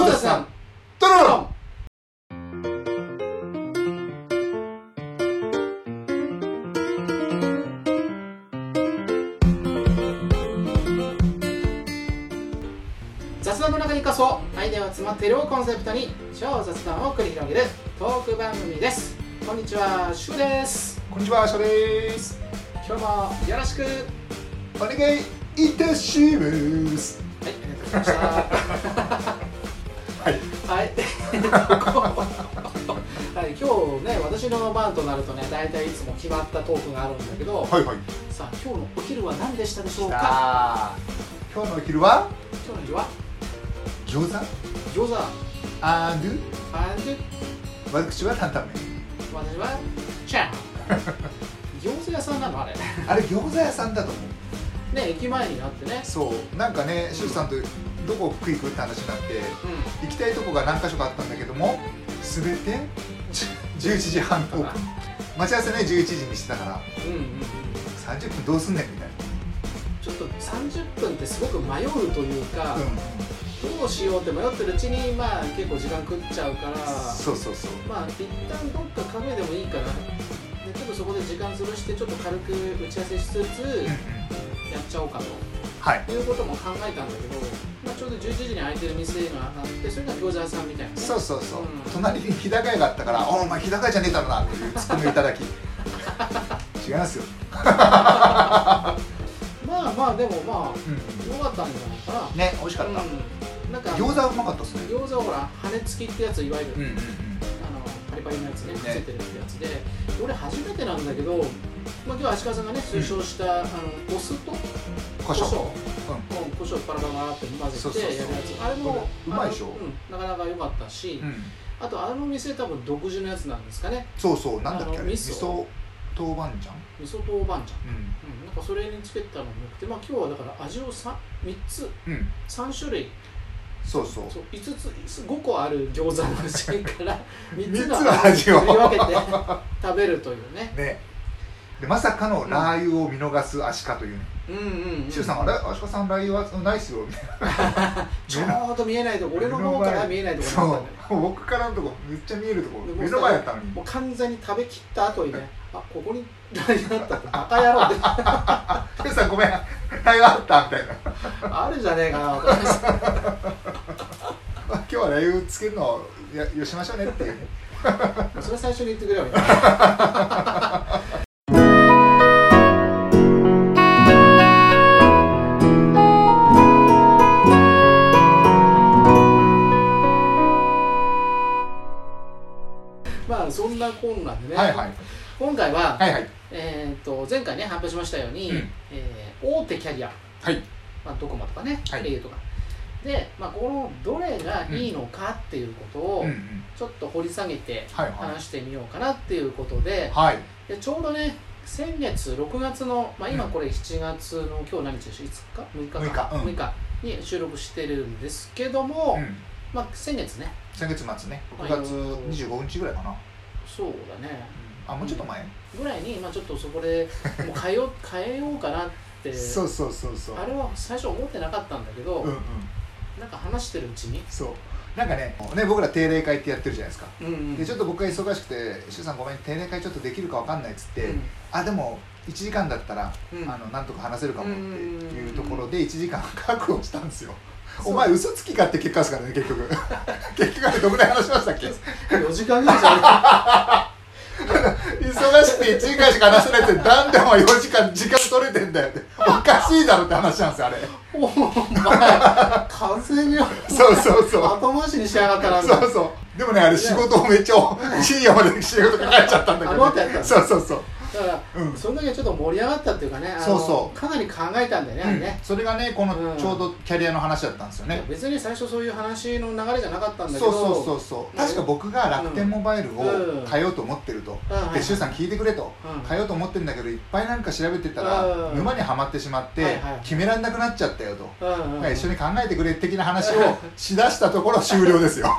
翔太さんドロロン。雑談の中にこそアイデアが詰まっているをコンセプトに超雑談を繰り広げるトーク番組です。こんにちはシュウです。こんにちは翔です。今日もよろしく。はいお願いいたします。ありがとうございましたはい。は いはい、今日ね私の番となるとね大体いつも決まったトークがあるんだけど、はいはい。さあ今日のお昼は何でしたでしょうか？今日のお昼は？今日の昼は？餃子？餃子。アンドゥアンド私は担々麺。私はチャー。餃子屋さんなの？あれ。あれ餃子屋さんだと思う。ね駅前になってね。そう。なんかねシュウさんとどこ行くって話になってう行きたいとこが何箇所かあったんだけども全て11時半オープン待ち合わせね11時にしてたから。んうんうんうん。30分どうすんねんみたいちょっと30分ってすごく迷うというか、な、うん、どうしようって迷ってるうちにまあ結構時間食っちゃうからそうそうそう。まあ一旦どっかカフェでもいいかなでちょっとそこで時間潰してちょっと軽く打ち合わせしつつやっちゃおうかとはい。いうことも考えたんだけど、まあ、ちょうど11時に開いてる店があってそれが餃子屋さんみたいな。ねそうそうそう、うん。隣に日高屋があったから「おお前日高屋じゃねえだろな」っていうツッコミをいただき。違いますよ、まあまあでもまあうん、良かったんじゃないかな。ね美味しかった、うん、なんか餃子はうまかったっすね。餃子はほら羽根付きってやついわゆる、うんうんうん。あのパリパリのやつねね。ついてるってやつで。俺初めてなんだけど、まあ、今日足利さんがね推奨した、あのお酢と胡椒胡椒う。うん。胡椒パラパラって混ぜてやるやつ。あれもうまいでしょ。うん、なかなか良かったし、ん、うん、あとあの店多分独自のやつなんですかね。そうそう。なんだっけあれ味噌。噌豆板醤？味噌豆板醤。うん。うん、なんかそれにつけたのもよくて、まあ、今日はだから味を 3, 3つうん。3種類。そうそう。そう5つ5個ある餃子のうちから3つの三つの味を振り分けて食べるというね。ね。でまさかのラー油を見逃すアシカというねうんうん、うん、シュウさんあれ？アシカさんラー油はないっすよみたいな。ちょうど見えないとこ俺の方から見えないところそう。僕からのとこめっちゃ見えるとこ。目の前やったのに。もう完全に食べきった後にねあここにラー油あったってバカ野郎って シュウさんごめん。ラー油あったみたいな。あるじゃねえかな今日はラー油つけるのよしましょうねっていう。ねそれ最初に言ってくれよみたいなは、はいはい。えー、と前回ね発表しましたように、うん。えー大手キャリア、はい。まあ、ドコモとかね、はい。au とか。で、まあ、このどれがいいのかっていうことをうんうん。ちょっと掘り下げて話してみようかなっていうことで。はい。でちょうどね先月6月の、まあ、今うんこれ7月の今日何日でしょ5日6日か。6日。うん。6日。に収録してるんですけども、うん。まあ、先月ね。先月末ね。はい6月25日ぐらいかな。そうだね。あもうちょっと前？ぐらいに、まあ、ちょっとそこで もう変えよう変えようかなってそうそうそうそう。あれは最初思ってなかったんだけど、うんうん。なんか話してるうちに、そう。なんかねね僕ら定例会ってやってるじゃないですか。うんうん。でちょっと僕が忙しくて「周さんごめん定例会ちょっとできるかわかんない」っつって、うんあでも1時間だったら、うん。あのなんとか話せるかもっていうところうで1時間確保したんですよ。お前嘘つきかって結果ですからね結局。結局あれどこで話しましたっけ？4時間ぐらいじゃ忙しくて1時間しか話せないってなんでお前4時間時間取れてんだよって。おかしいだろって話なんですよあれ。お前完全に。そうそうそう。後回しにしやがったなそうそう。でもねあれ仕事をめっちゃ深夜まで仕事かかっちゃったんだけど、あもっとやったのそうそうそうだから、うん。その時はちょっと盛り上がったっていうかねそうそう。かなり考えたんだよね、あれね。それがねこのうん。ちょうどキャリアの話だったんですよね、別に最初そういう話の流れじゃなかったんだけどそうそうそうそう。確か僕が楽天モバイルをうん。変えようと思ってると、うん。はいで周さん聞いてくれと、うん。変えようと思ってるんだけどいっぱいなんか調べてたら、うん。沼にはまってしまって、決められなくなっちゃったよと、一緒に考えてくれ的な話をしだしたところ終了ですよ。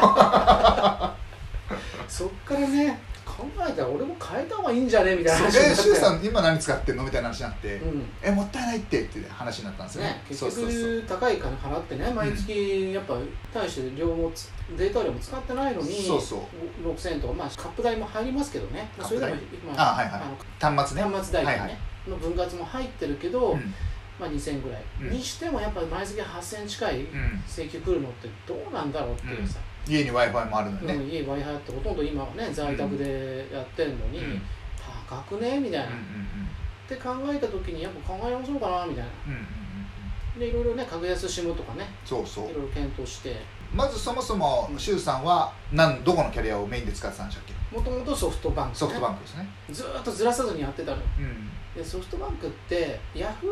そっからね考考えたら俺も変えた方がいいんじゃね？みたいな。話えになってさん今何使ってんの？みたいな話になって、うん。えもったいないってって話になったんですよね。ね、結局高い金払ってね毎月やっぱ大して量もつデータ量も使ってないのにそうそう。6000円とか、まあ、カップ代も入りますけどね。それでも、まあはいはい。端末ね。端末代金ね、はいはい。の分割も入ってるけど、うん。まあ、2000円ぐらい、うん。にしてもやっぱり毎月8000円近いうん。請求来るのってどうなんだろうっていうさ、家に w i f i もあるのうんにね、家 w i f i ってほとんど今はね在宅でやってるのに、うん。うん高くね？みたいな、うんって考えた時にやっぱ考え直そうかなみたいな。うんうんうんうん。でいろいろね格安 SIM とかねそうそう。いろいろ検討して。まずそもそもうん。シュウさんは何どこのキャリアをメインで使ってたんでしたっけ？もともとソフトバンク、ね、ソフトバンクですね。ずーっとずらさずにやってたのうん。でソフトバンクってヤフ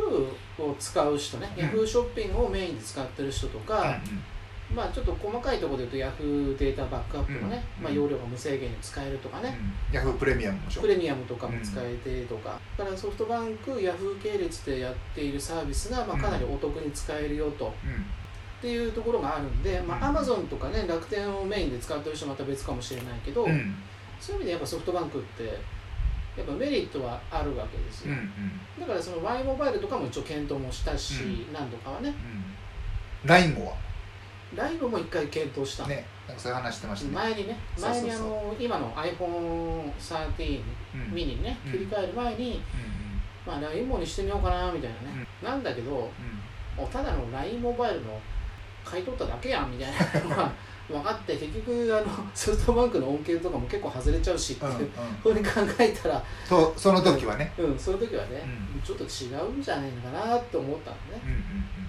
ーを使う人ね、うん。ヤフーショッピングをメインで使ってる人とか、まあちょっと細かいところで言うとヤフーデータバックアップのね、うん。まあ、容量が無制限に使えるとかね、ヤフープレミアムもしょプレミアムとかも使えてとか、だからソフトバンクヤフー系列でやっているサービスが、まあ、かなりお得に使えるよと、うん。っていうところがあるんで、まあ、うん。Amazon とかね楽天をメインで使ってる人はまた別かもしれないけど、うん。そういう意味でやっぱソフトバンクってやっぱメリットはあるわけですよ、うんうん。だからその Y モバイルとかも一応検討もしたし、う何度かはね。うん。LINE も LINE も一回検討した、ねなんかそういう話してましたね。前にね前にあの今の iPhone13 うんミニにねうん。切り替える前に、まあ LINE もにしてみようかなみたいなね、なんだけどただの LINE モバイルの買い取っただけやんみたいな。のが分かって結局あのソフトバンクの恩恵とかも結構外れちゃうしっていうふうに考えたら。とその時はね。うんその時はね、うん。ちょっと違うんじゃないのかなって思ったのね。うんうん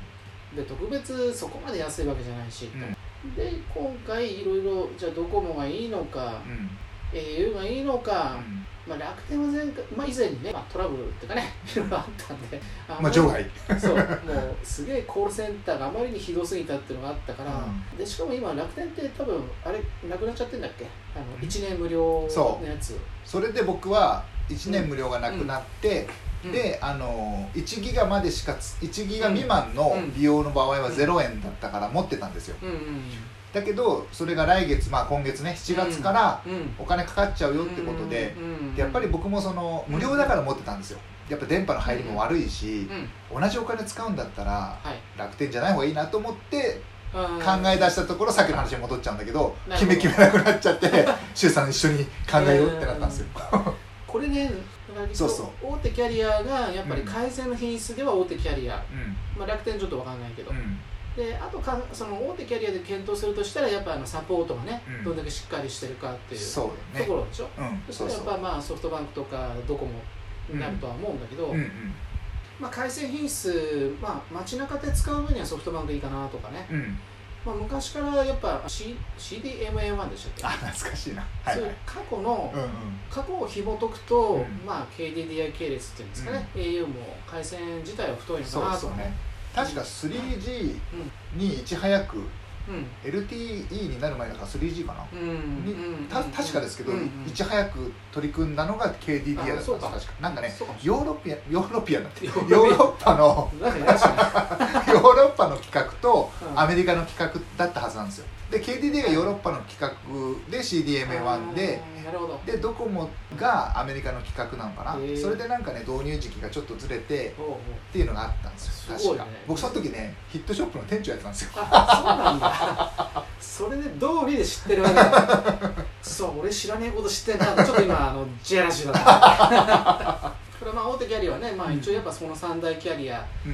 で特別そこまで安いわけじゃないし、うん。で今回いろいろじゃあドコモがいいのかうん。au がいいのか、うん。まあ、楽天は前回、まあ、以前にね、まあ、トラブルっていうかねいろいろあったんで。あまあ場外。そうもうすげえコールセンターがあまりにひどすぎたっていうのがあったから、うん。でしかも今楽天って多分あれなくなっちゃってんだっけ？あのうん。1年無料のやつ。それで僕は1年無料がなくなって、うんであの1ギガまでしかつ1ギガ未満のうん。利用の場合は0円だったから持ってたんですよ。だけどそれが来月まあ今月ね7月からお金かかっちゃうよってことでやっぱり僕もその無料だから持ってたんですよ。やっぱ電波の入りも悪いしうん。同じお金使うんだったらはい。楽天じゃない方がいいなと思って考考え出したところさっきの話に戻っちゃうんだけど決め決めなくなっちゃって 周さん一緒に考えようってなったんですよ。これねそうそう。大手キャリアがやっぱり改善の品質では大手キャリア、うん。まあ、楽天ちょっとわかんないけど、うん。であとかその大手キャリアで検討するとしたらやっぱあのサポートがね、うん。どんだけしっかりしてるかっていうところでしょ、うん。そしたらやっぱまあソフトバンクとかドコモになるとは思うんだけど、うん。うんまあ、回線品質、まあ、街中で使う分にはソフトバンクいいかなとかね、うんまあ、昔からやっぱ、C、CDMA1 でしたっあ懐かしいな。はけ、そういはい過去の、うんうん。過去を紐解くと、うん。まあ KDDI 系列っていうんですかね、au も回線自体は太いのかなと。かね。確か 3G うん。にいち早くうん LTE になる前だから 3G かな。うんにうんた確かですけど、いち早く取り組んだのが KDDI だったんです確か。なんかねヨーロピアンヨーロピアヨヨーロッパのヨーロッパの規格とうん。アメリカの規格だったはずなんですよ。で KDDI がヨーロッパの企画でる CDMA1 ででドコモがアメリカの企画なのかな。それでなんかね導入時期がちょっとずれてっていうのがあったんですよ。確か。僕その時ねヒットショップの店長やってたんですよ。あそうなんだそれで通りで知ってるわけだ。そう俺知らねえこと知ってんなちょっと今あのジェラシーだった。これまあ大手キャリアはね、まあ、一応やっぱその三大キャリア、うん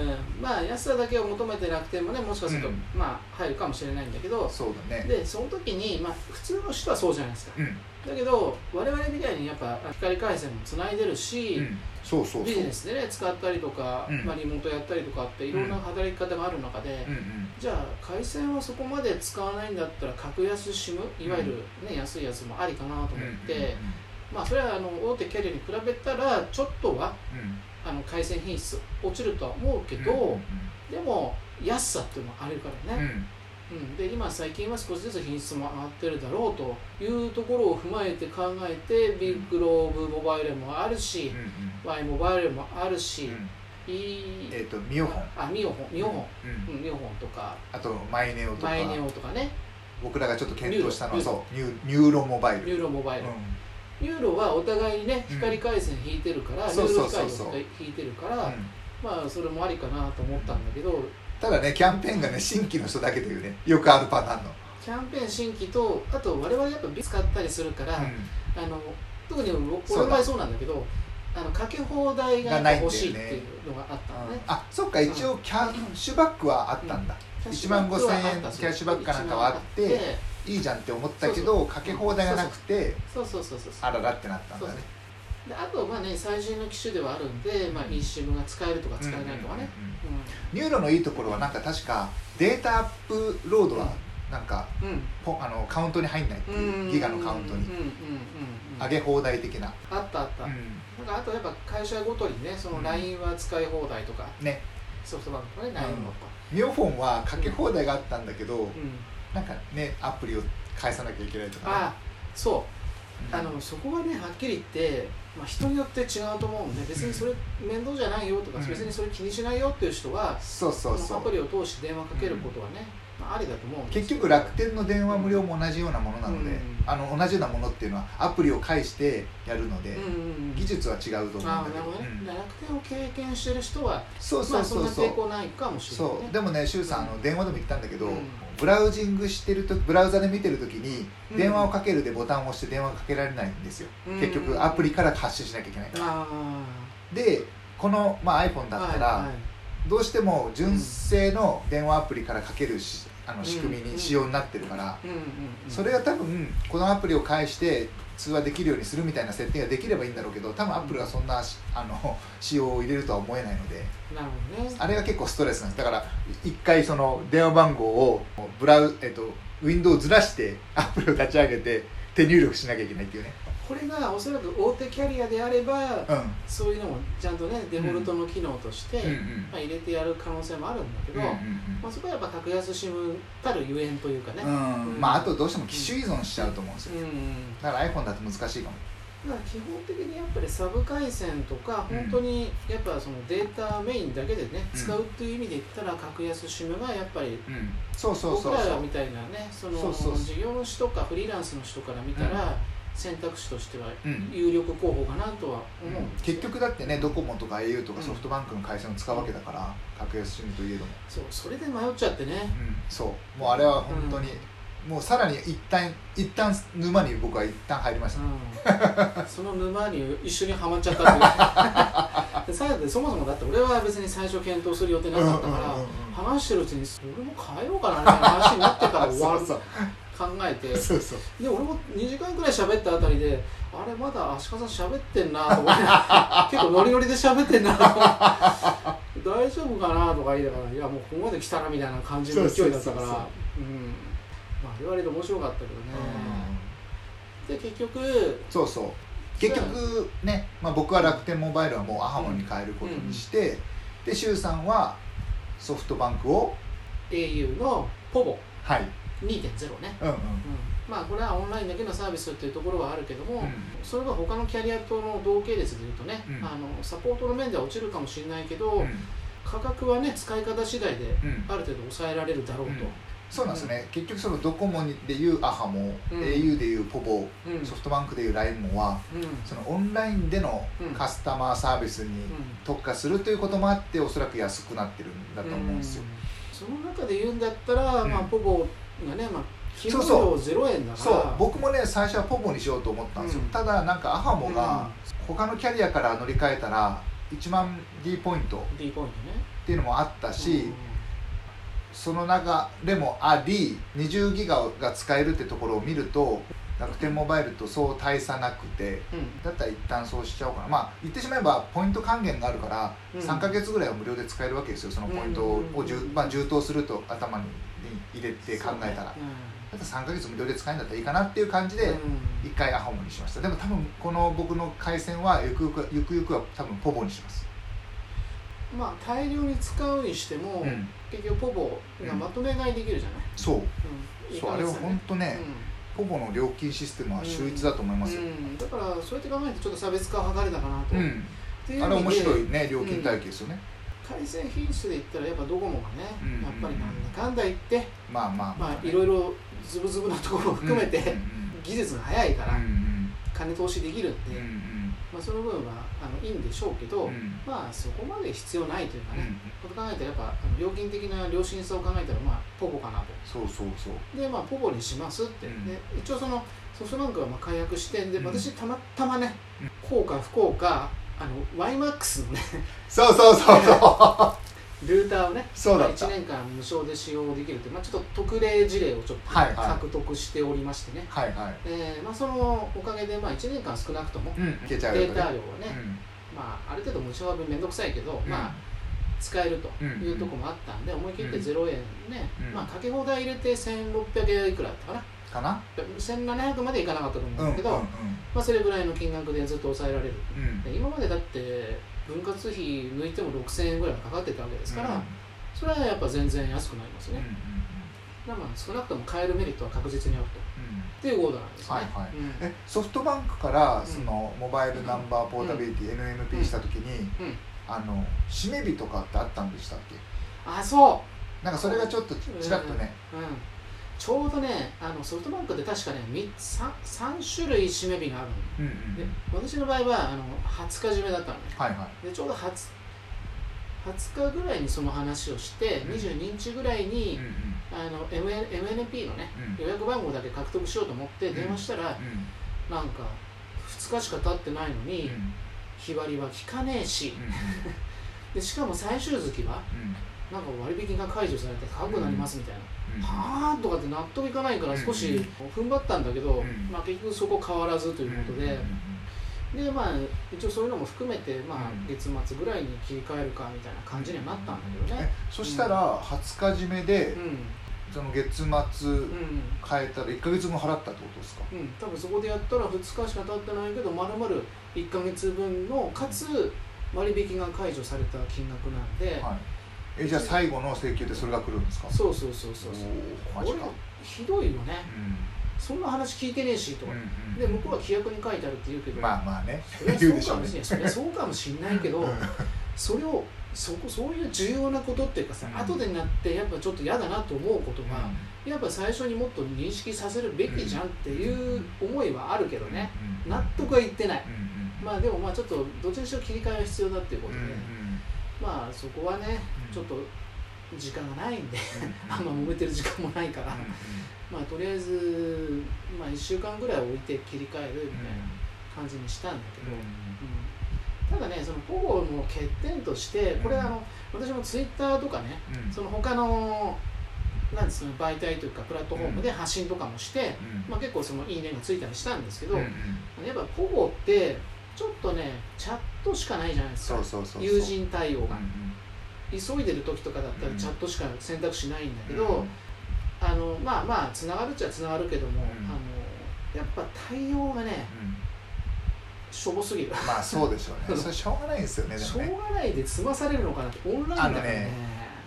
うん、まあ安さだけを求めて楽天もねもしかすると、うん。まあ入るかもしれないんだけど。うんそうだね。でその時に、まあ、普通の人はそうじゃないですか。うんだけど我々みたいにやっぱ光回線もつないでるし、うん。そうそうそう。ビジネスでね使ったりとか、うん。まあ、リモートやったりとかっていろんな働き方がある中で、うんうん。じゃあ回線はそこまで使わないんだったら格安 SIM いわゆる、ね安いやつもありかなと思って、まあそれはあの大手キャリアに比べたらちょっとはうん。うんあの回線品質落ちるとは思うけど、うんでも安さっていうのもあるからね、うんうん、で今最近は少しずつ品質も上がってるだろうというところを踏まえて考えてビッグローブモバイルもあるしうん、うん Y モバイルもあるし、うん。いいえっとみおふぉん。あみおふぉん。みおふぉん、うん。うん、みおふぉんとか。あとマイネオとか。マイネオとかね。僕らがちょっと検討したのはニューそうニュー NURO モバイル。 NURO モバイル、うん。 NURO はお互いにねうん。光回線引いてるから、そうそう NURO 光そうそう引いてるから、うん。まあそれもありかなと思ったんだけどただねキャンペーンがね新規の人だけというねよくあるパターンの、キャンペーン新規とあと我々やっぱビ使ったりするから、うん。あの特に俺の場合そうなんだけどあのかけ放題が欲しいっていうのがあったのね。あそっか一応キャッシュバックはあったんだ、1万5000円キャッシュバックかなんかはあっていいじゃんって思ったけどかけ放題がなくてそうそうそうそうそう。あららってなったんだねであとまあね最新の機種ではあるんで、まあ、eSIM が使えるとか使えないとかね、 NURO のいいところはなんか確かデータアップロードはなんかうん。うんポあのカウントに入んないっていうギガのカウントに。うんうんうんうん上げ放題的な、あったあった、なんかあとやっぱ会社ごとにねその LINE は使い放題とか、ね。ソフトバンクとかね LINE もとか、みおふぉんはかけ放題があったんだけど、うん。なんかねアプリを返さなきゃいけないとか、ね、あそう。うんあのそこはねはっきり言って、まあ、人によって違うと思うんで別にそれ面倒じゃないよとか、うん。別にそれ気にしないよっていう人は、そうそうそう。アプリを通して電話かけることはね、まあ、ありだと思う結局楽天の電話無料も同じようなものなので、うん。あの同じようなものっていうのはアプリを介してやるので、うん技術は違うと思うんだけど。ね、うん。楽天を経験してる人はそうそうそうまあ、そそんな抵抗ないかもしれない、ね、そう。でもね周さんあの電話でも言ったんだけど、うんブラウジングしてるとブラウザで見てる時にうん。電話をかけるでボタンを押して電話がかけられないんですよ、うん。結局アプリから発信しなきゃいけないから、あでこの、まあ、iPhone あだったら、はいはい。どうしても純正の電話アプリからかけるしあの仕組みうんに仕様になってるから、それが多分このアプリを介して通話できるようにするみたいな設定ができればいいんだろうけど多分アップルがそんなしあの 仕様を入れるとは思えないので。なるほどね。あれが結構ストレスなんです。だから一回その電話番号をブラウ、えっと、ウィンドウをずらしてアプリを立ち上げて手入力しなきゃいけないっていうねこれがおそらく大手キャリアであれば、うん。そういうのもちゃんとねデフォルトの機能として、うんうん。まあ、入れてやる可能性もあるんだけど、うんうんまあ、そこはやっぱ格安 SIM たるゆえんというかね、うん。うん。まああとどうしても機種依存しちゃうと思うんですよ。うん。うんだから iPhone だと難しいかも。だから基本的にやっぱりサブ回線とかうん。本当にやっぱそのデータメインだけでね、うん。使うっていう意味で言ったら格安 SIM がやっぱりうん。そうそうそう僕らみたいなねその事業主とかフリーランスの人から見たら、選択肢としてはうん。有力候補かなとは思うんですよ。結局だってねドコモとか au とかうんソフトバンクの回線を使うわけだから格安 SIM といえども。そうそれで迷っちゃってね、うん。そう。もうあれは本当に、もうさらに一旦一旦沼に僕は一旦入りました、うん、その沼に一緒にはまっちゃったっていう。で最後でそもそもだって俺は別に最初検討する予定なかったから、うんうんうんうん話してるうちに俺も変えようかなみたいな話になってから終わる。そう考えて。そうそう。で俺も2時間くらい喋ったあたりであれまだ足利さん喋ってんなと思って。結構ノリノリで喋ってんなと思って。大丈夫かなとか言いながらいやもうここまで来たらみたいな感じの勢いだったから。まあ言われて面白かったけどね、で結局そうそう。結局ね、まあ、僕は楽天モバイルはもうアハモに変えることにして、で周さんはソフトバンクを au のポボ。はい2.0ね、うんうん。うん、まあこれはオンラインだけのサービスっていうところはあるけども、うん。それは他のキャリアとの同系列でいうとね、うん。あのサポートの面では落ちるかもしれないけど、うん。価格はね使い方次第でうん。ある程度抑えられるだろうと、そうなんですね、結局そのドコモでいうアハモ、うん。au でいうポボうん。ソフトバンクでいうラインモはうん。そのオンラインでのうん。カスタマーサービスに特化するということもあっておそらく安くなってるんだと思うんですよ、その中で言うんだったら、うん。まあ、ポボがね、まあ、基本そう。料0円だかそう。ら僕もね最初はポボにしようと思ったんですよ、うん。ただなんかアハモが他のキャリアから乗り換えたら1万 D ポイント。っ D ポイントね。ていうのもあったし、その中でもあり20ギガが使えるってところを見ると楽天モバイルとそう大差なくてうん。うんだったら一旦そうしちゃおうかな。まあ言ってしまえばポイント還元があるからうん。3ヶ月ぐらいは無料で使えるわけですよそのポイントをじゅうんまあ、充当すると頭に入れて考えたら。だったら3ヶ月無料で使えるんだったらいいかなっていう感じでうん。一回アホモにしました。でも多分この僕の回線はゆくゆくゆくゆくは多分ポボにします。まあ大量に使うにしても、うん。結局ポボがまとめ買いできるじゃない、そう。うん。そうあれは本当ねうポボの料金システムは秀逸だと思いますよ。んうん。だからそうやって考えるとちょっと差別化を図れたかなと、あれ面白いね料金体系ですよね回線品質で言ったらやっぱドコモがね、うんやっぱりなんだかんだ言ってまあまあ。まあいろいろズブズブなところを含めて、うんうん技術が早いから、うんうん。金投資できるんで、うんうん。まあ、その分はあのいいんでしょうけど、うん。まあそこまで必要ないというかね、うんこと考えたらやっぱ料金的な良心さを考えたらまあポコかなと。そうそうそう。でまあポコにしますって、うん。で一応そのソフトバンクはまあ解約してでうん。私たまたまねうん。効か不幸かあの YMAX のねそうそうそうそう。ルーターをねまあそうだった。1年間無償で使用できるという、まあ、ちょっと特例事例をちょっと獲得しておりましてね、はいはい。えーまあ、そのおかげでまあ1年間少なくともうんデータ量はね、うん。まあ、ある程度無償はめんどくさいけど、まあ使えるというところもあったんで、思い切って0円ね、うん。まあかけ放題入れて1600円いくらだったかなかな？1700までいかなかったと思ううんんだけど、うんまあ、それぐらいの金額でずっと抑えられる。うん。で今までだって分割費抜いても6000円ぐらいはかかってたわけですから、それはやっぱ全然安くなりますうんうん少なくとも買えるメリットは確実にあると。うん。っていうことなんですね、はいはい。うん。えソフトバンクからん。そのモバイルナンバーポータビリティ NNP した時にうん。あの締め日とかってあったんでしたっけ？あそう。なんかそれがちょっとちらっとねうん、ちょうどねあのソフトバンクで確かね 3, 3種類締め日があるの。うんうんで私の場合はあの20日締めだったのね。はいはい。でちょうど 20, 20日ぐらいにその話をして、うん。22日ぐらいにうん、うん。あの MN MNP のねうん。予約番号だけ獲得しようと思って電話したら、うん。なんか2日しか経ってないのうん。に、日割りは効かねえし。うん。でしかも最終月はうんなんか割引が解除されて高くなりますみたいな、うん。はあとかって納得いかないから少し踏ん張ったんだけど、うん。まあ、結局そこ変わらずということで、うん。でまあ一応そういうのも含めて、まあうん、月末ぐらいに切り替えるかみたいな感じにはなったんだけどえね。そしたら20日締めでうん。その月末うん変えたら1か月分払ったってことですか？うん、多分そこでやったら2日しか経ってないけどまるまる1か月分のかつ割引が解除された金額なんで、はいえじゃあ最後の請求でそれが来るんですか？そうそうそうそうそう。これひどいよね。うん。そんな話聞いてねえしとか、うんで向こうは規約に書いてあるって言うけど、まあまあね。それはそうかもしれないそれはそうかもしれないけど、それをそこそういう重要なことっていうかさ、うん。後でになってやっぱちょっと嫌だなと思うことは、やっぱ最初にもっと認識させるべきじゃんっていう思いはあるけどね、うん納得はいってない、うんまあでもまあちょっとどっちにしろ切り替えは必要だっていうことで、うんうんまあそこはねうんちょっと時間がないんでうん。あんま揉めてる時間もないから、うんまあとりあえず、まあ、1週間ぐらい置いて切り替えるみたいな感じにしたんだけど、うんただねそのポゴの欠点としてこれあの私もツイッターとかねうん。その他のなんですかね媒体というかプラットフォームで発信とかもして、うん。まあ、結構そのいいねがついたりしたんですけど、やっぱポゴってちょっとねチャットしかないじゃないですか。そうそうそうそう。友人対応が、うん急いでる時とかだったらうん。チャットしか選択肢ないんだけど、うん。あのまあまあつながるっちゃつながるけども、うん。あのやっぱ対応がねうん。しょぼすぎる。まあそうでしょうね。それしょうがないですよねでしょうがないで済まされるのかなってオンラインだからねね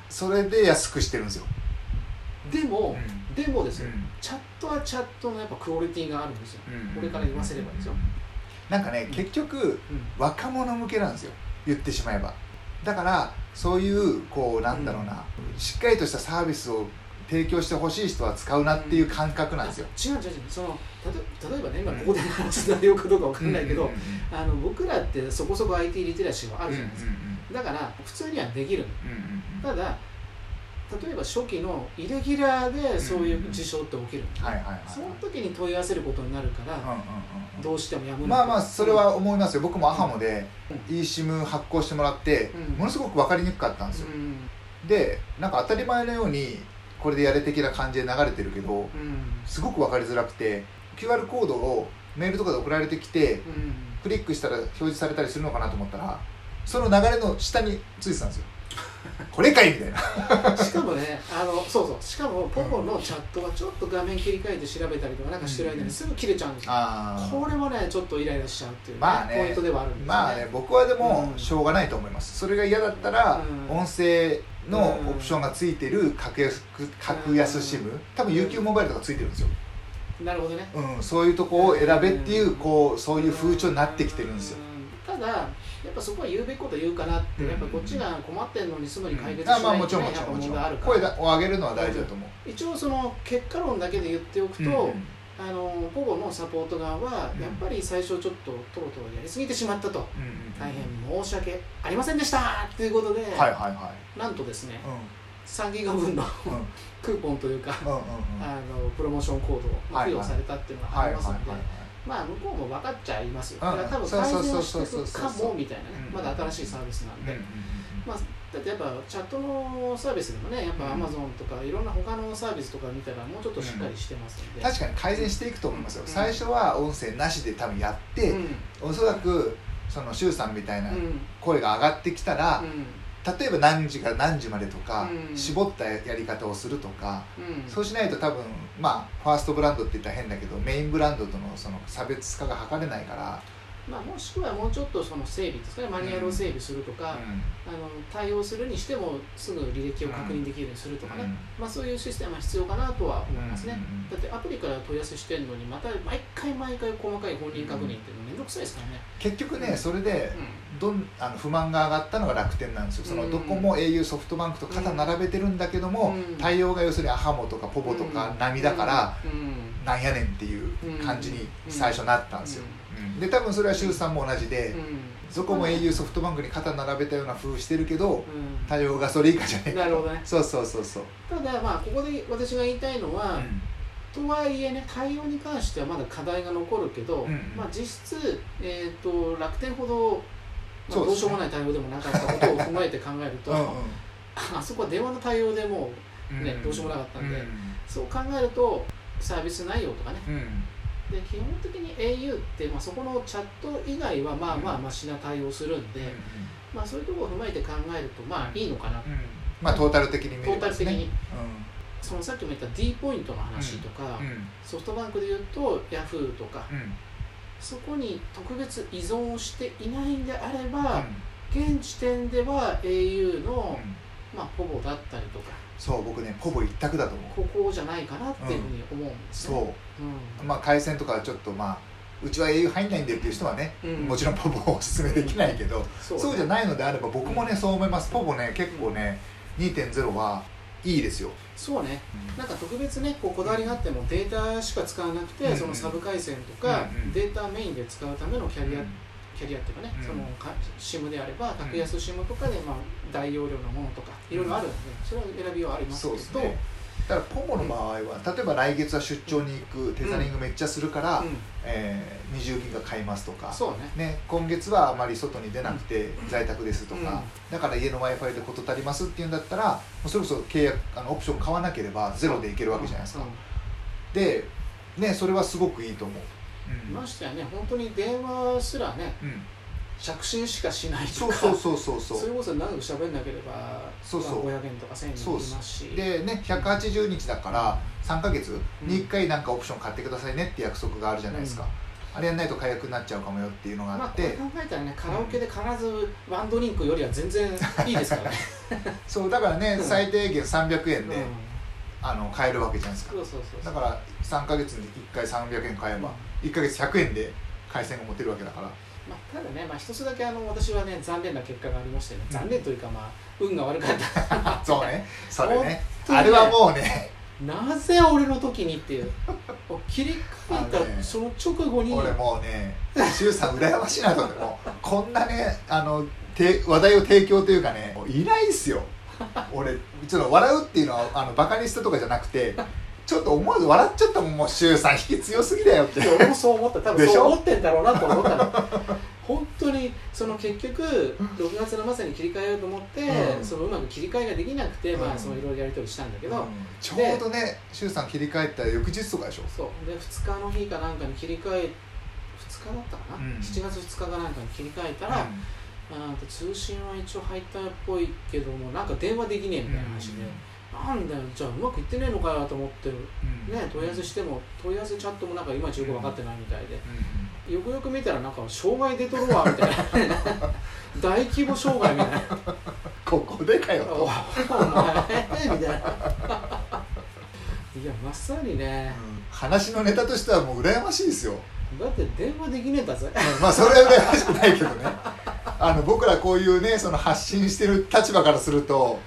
それで安くしてるんですよ。でも、うん。でもですよ、うん。チャットはチャットのやっぱクオリティがあるんですよ、うん。これから言わせればですよ、なんかね結局うん。若者向けなんですよ。言ってしまえばだからそういうこうなんだろうな、しっかりとしたサービスを提供してほしい人は使うなっていう感覚なんですよ、違う違う違う。そのたと例えばね今ここで話す内容かどうかわかんないけど、あの僕らってそこそこ IT リテラシーはあうんるじゃないですか、だから普通にはできるただ例えば初期のイレギュラーでそういう事象って起きる、その時に問い合わせることになるから、どうしてもやむまあまあそれは思いますよ。僕もアハモで eSIM 発行してもらってうん。ものすごく分かりにくかったんですよ。うん。でなんか当たり前のようにこれでやれ的な感じで流れてるけどうん。すごく分かりづらくて QR コードをメールとかで送られてきてうん。クリックしたら表示されたりするのかなと思ったらその流れの下についてたんですよこれかいみたいな。しかもねあのそうそう。しかもポコのチャットはちょっと画面切り替えて調べたりとかなんかしてる間にすぐ切れちゃうんですよ、あこれもねちょっとイライラしちゃうっていう、ねまあね。ポイントではあるんですよね。まあね僕はでもうん。しょうがないと思います。それが嫌だったらうん。音声のオプションがついてる格安格安 SIM 多分 UQ モバイルとかついてるんですよ、なるほどね。うん、そういうとこを選べっていうこうそういう風潮になってきてるんですよ。うん。ただやっぱそこは言うべきこと言うかなって、うん。やっぱこっちが困ってんのにすぐに解決しないもちろんもちろんもちろん。声を上げるのは大事だと思う、一応その結果論だけで言っておくと、うんあのポゴのサポート側はやっぱり最初ちょっととろとろやりすぎてしまったと、大変申し訳ありませんでしたということで、はいはいはい、なんとですね、3ギガ分の、クーポンというか、あのプロモーションコードを付与されたっていうのがありますので。まあ向こうも分かっちゃいますよ。だから多分改善していくかもみたいなね、まだ新しいサービスなんで、まあだってやっぱチャットのサービスでもねやっぱアマゾンとかいろんな他のサービスとか見たらもうちょっとしっかりしてますので、確かに改善していくと思いますよ、うん、最初は音声なしで多分やって、うん、おそらくその周さんみたいな声が上がってきたら、例えば何時から何時までとか、絞ったやり方をするとか、そうしないと多分まあファーストブランドって言ったら変だけどメインブランドとのその差別化が図れないから。まあ、もしくはもうちょっとその整備ですかね。マニュアルを整備するとか、うん、あの対応するにしてもすぐ履歴を確認できるようにするとかね、うん、まあ、そういうシステムは必要かなとは思いますね、うん、だってアプリから問い合わせしてるのにまた毎回毎回細かい本人確認っていうの面倒くさいですからね。結局ねそれでどんあの不満が上がったのが楽天なんですよ。そのどこも au ソフトバンクと肩並べてるんだけども、対応が要するにアハモとかポボとか波だから、なんやねんっていう感じに最初なったんですよ、で多分それは周さんも同じで、どこも au ソフトバンクに肩並べたような風してるけど、対応がそれ以下じゃない。なるほどね。そうそうそうそう。ただまあここで私が言いたいのは、とはいえね対応に関してはまだ課題が残るけど、うんうん、まあ、実質、えーと、楽天ほど、まあ、どうしようもない対応でもなかったことを踏まえて考えるとうん、あそこは電話の対応でもう、ね、うん、どうしようもなかったんで、うん、そう考えるとサービス内容とかね、で基本的に au って、まあ、そこのチャット以外はまあまあましな対応するんで、うんうん、まあ、そういうところを踏まえて考えるとまあいいのかな、うん、まあトータル的に見ると、ね、トータル的に、そのさっきも言った D ポイントの話とか、ソフトバンクでいうと Yahoo とか、そこに特別依存していないんであれば、現時点では au の、まあ、ポボだったりとかそう僕ねほぼ一択だと思う。ここじゃないかなっていうふうに思うんですね、そう、まあ回線とかちょっとまあうちは au 入んないんでっていう人はね、うん、もちろんポポをおすすめできないけど、そうそうじゃないのであれば僕もねそう思います。ポポね結構ね、2.0はいいですよ。そうね、なんか特別ねこうこだわりがあってもデータしか使わなくて、うん、そのサブ回線とか、うんうん、データメインで使うためのキャリアキャリアっていうかね、うん、そのか SIM であれば格安 SIM とかで、まあ、大容量のものとかいろいろあるので、それは選びはありますけど、ね、だからポモの場合は、例えば来月は出張に行く、テザリングめっちゃするから、うん、えー、20ギガ買いますとかそうね、ね今月はあまり外に出なくて在宅ですとか、だから家の w i f i で事足りますっていうんだったらそれこそ契約あのオプション買わなければゼロでいけるわけじゃないですか、で、ね、それはすごくいいと思うましてやね。本当に電話すらね、着信しかしないとかそうそうそうそう。それこそ長く喋んなければそうそう。500円とか1000円できますし。でね180日だから3か月に1回なんかオプション買ってくださいねって約束があるじゃないですか、うん、あれやんないと解約になっちゃうかもよっていうのがあって、まあ、考えたらねカラオケで必ずワンドリンクよりは全然いいですからね。そうだからね、最低限300円で、うん、あの買えるわけじゃないですか。そうそうそうだから3か月に1回300円買えば、1か月100円で回線が持てるわけだから。まあ、ただね、まあ、一つだけあの私はね残念な結果がありましてね。残念というかまあ運が悪かった。そうね。それね。ねあれはもうね。なぜ俺の時にっていう。切り替えたその直後に。俺もうね周さん羨ましいなと思って。もこんなねあのて話題を提供というかねいないっすよ。俺ちょっと笑うっていうのはあのバカにしたとかじゃなくてちょっと思わず笑っちゃったもんもう周さん引き強すぎだよって。俺もそう思った。多分そう思ってんだろうなと思ったの。本当にその結局6月の末に切り替えようと思って、うん、そのうまく切り替えができなくて、うん、まあそのいろいろやり取りしたんだけど、うん、ちょうどね周さん切り替えた翌日とかでしょ？そう。で2日の日かなんかに切り替え2日だったかな、うん、7月2日かなんかに切り替えたら、うん、通信は一応入ったっぽいけどもなんか電話できねえみたいな話で。なんだよじゃあうまくいってねえのかよと思ってる、うん、ね問い合わせしても問い合わせチャットもなんかいまいちよく分かってないみたいで、うん、よくよく見たらなんか障害出とるわみたいな。大規模障害みたいな。ここでかよと。お前みたいな。いやまさにね、うん、話のネタとしてはもう羨ましいですよ。だって電話できねえんだぜ、まあそれは羨ましくないけどね。あの僕らこういうねその発信してる立場からすると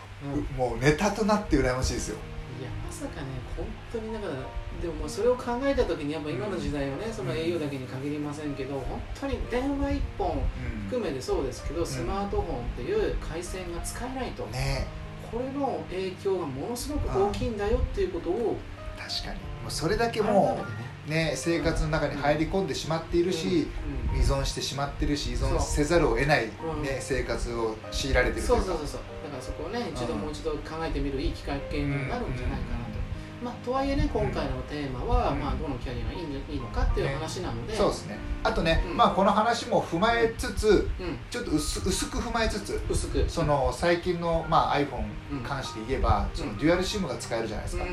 もうネタとなって羨ましいですよ。いやまさかね本当にだからでもそれを考えた時にやっぱ今の時代はねその au だけに限りませんけど本当に電話一本含めてそうですけど、スマートフォンっていう回線が使えないと、ね、これの影響がものすごく大きいんだよっていうことを確かに。もうそれだけもうね。生活の中に入り込んでしまっているし、依存してしまってるし依存せざるを得ない、ね生活を強いられてるそうそうそうそう。だからそこをね一度もう一度考えてみるいいきっかけになるんじゃないかなと。まあ、とはいえね今回のテーマは、うん、まあ、どのキャリアがいいのかっていう話なので、ね、そうですね。あとね、うん、まあ、この話も踏まえつつ、うん、ちょっと薄薄く踏まえつつ薄く。その最近の、まあ、iPhone に関して言えば、そのデュアル SIM が使えるじゃないですか、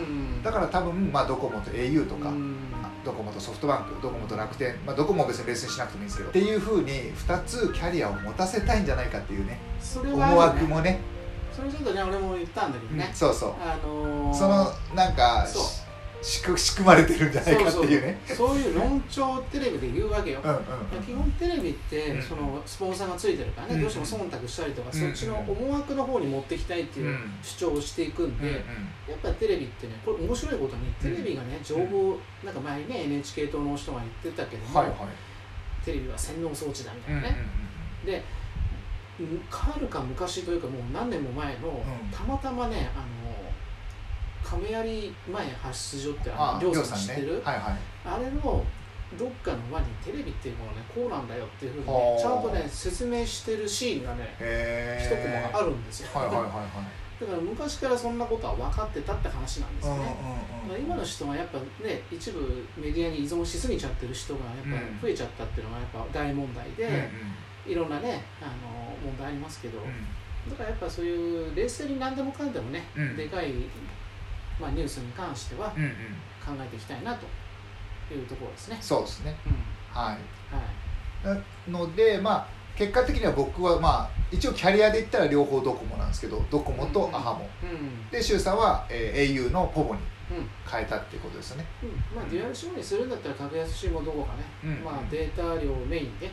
だから多分、まあ、ドコモと au とか、ドコモとソフトバンクドコモと楽天、まあ、ドコモも別に別にしなくてもいいんですけどっていうふうに2つキャリアを持たせたいんじゃないかっていうね。思惑もねそれちょっとね俺も言ったんだけどね、そうそう、あのー、そのなんかそう。仕組まれてるんじゃないかっていうね。そう。いう論調テレビで言うわけよ、うんうん。うん、基本テレビってそのスポンサーがついてるからね、うん。うん、どうしても忖度したりとか、うん。うん、そっちの思惑の方に持っていきたいっていう主張をしていくんで、うんうん、やっぱりテレビってねこれ面白いことにテレビがね情報、なんか前にね NHK 党の人が言ってたけども、はいはい、テレビは洗脳装置だみたいなね、うんうんうん、ではるか昔というかもう何年も前の、たまたまねあの亀有前発出所ってあのりょうさん知ってる、ねはいはい、あれのどっかの輪にテレビっていうものはねこうなんだよっていうふうにねちゃんとね説明してるシーンがね一コマがあるんですよ、はいはいはいはい。だから昔からそんなことは分かってたって話なんですね、うんうんうん、今の人はやっぱね一部メディアに依存しすぎちゃってる人がやっぱ増えちゃったっていうのがやっぱ大問題で、うんうん、いろんなねあの問題ありますけど、うん、だからやっぱそういう冷静に何でもかんでもね、うん、でかいまあ、ニュースに関しては考えていきたいなというところですね。そうですね、うん、はい、はい、なのでまあ結果的には僕はまあ一応キャリアで言ったら両方ドコモなんですけどドコモとアハモ、うん、で周さんは、えー、au のポボに変えたっていうことですよね、うん、まあデュアルシムにするんだったら格安シムどこかね、うん、まあ、データ量をメインで、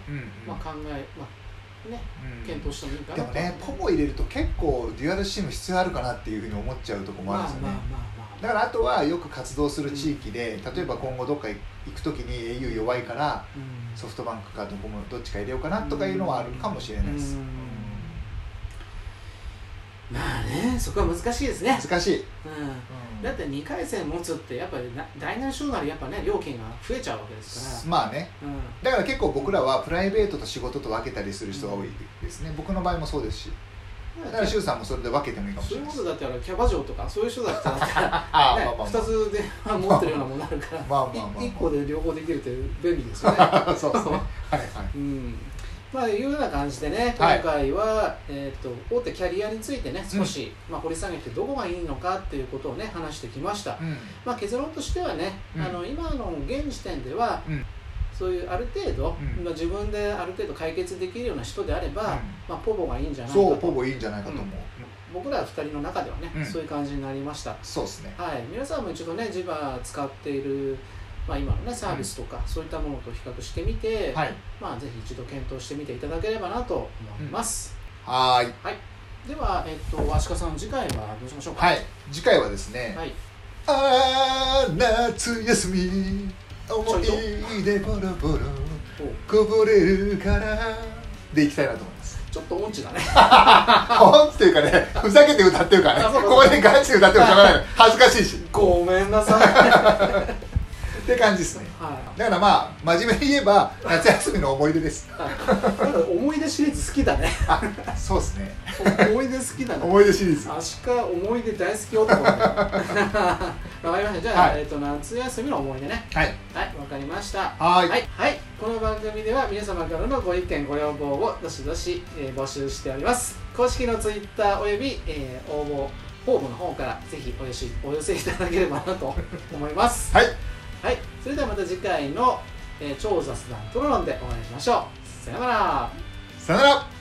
まあ、考え、まあね、検討してもいいかなでもねポボ入れると結構デュアルシム必要あるかなっていうふうに思っちゃうとこもあるんですよね、まあまあまあだからあとはよく活動する地域で、例えば今後どっか行く時に au 弱いから、ソフトバンクかどこもどっちか入れようかなとかいうのはあるかもしれないです、まあねそこは難しいですね。難しい、うんだって2回戦持つってやっぱり大なり小なりやっぱね料金が増えちゃうわけですから。まあね、うん、だから結構僕らはプライベートと仕事と分けたりする人が多いですね、僕の場合もそうですし。だから周さんもそれで分けてもいいかもしれない。そういうことだったらキャバ嬢とかそういう人だったらあ、ね、まあまあ、2つで持ってるようなものになるから。まあまあまあ、まあ、1個で両方できるって便利ですよね。そうですね。はいはい。うんまあ、いうような感じでね今回は、はい、えーと、大手キャリアについてね少し、うん、まあ、掘り下げてどこがいいのかっていうことをね話してきました、うん、まあ、結論としてはね、うん、あの今の現時点では、そういうある程度、うん、自分である程度解決できるような人であれば、うん、まあ、ポボがいいんじゃないかと。そうポボいいんじゃないかと思う、僕ら2人の中ではね、そういう感じになりました。そうですね。はい。皆さんも一度ねジバ使っているまあ、今のねサービスとか、そういったものと比較してみて、はい、まあ、ぜひ一度検討してみていただければなと思います、はい。はい。では、えっと、足利さん次回はどうしましょうか？はい。次回はですね、はい、あ夏休み思い出ボロボロこぼれるからでいきたいなと思います。ちょっと音痴だね。音痴っていうかねふざけて歌ってるからね。ここでガチで歌ってもしょうがない。恥ずかしいし。ごめんなさいって感じですね、はい、だからまあ真面目に言えば夏休みの思い出です。思い出シリーズ好きだね。そうですね。思い出好きだね。思い出シリーズ。アシカ思い出大好き男。わかりました。じゃあ、はい、えーと、夏休みの思い出ね。はい。はいわかりました。はい。はい、はい、この番組では皆様からのご意見ご要望をどしどし、えー、募集しております。公式のツイッターおよび、えー、応募フォームの方からぜひお寄せいただければなと思います。はいはいそれではまた次回の、えー、超雑談トロロンでお会いしましょう。さよなら。さよなら。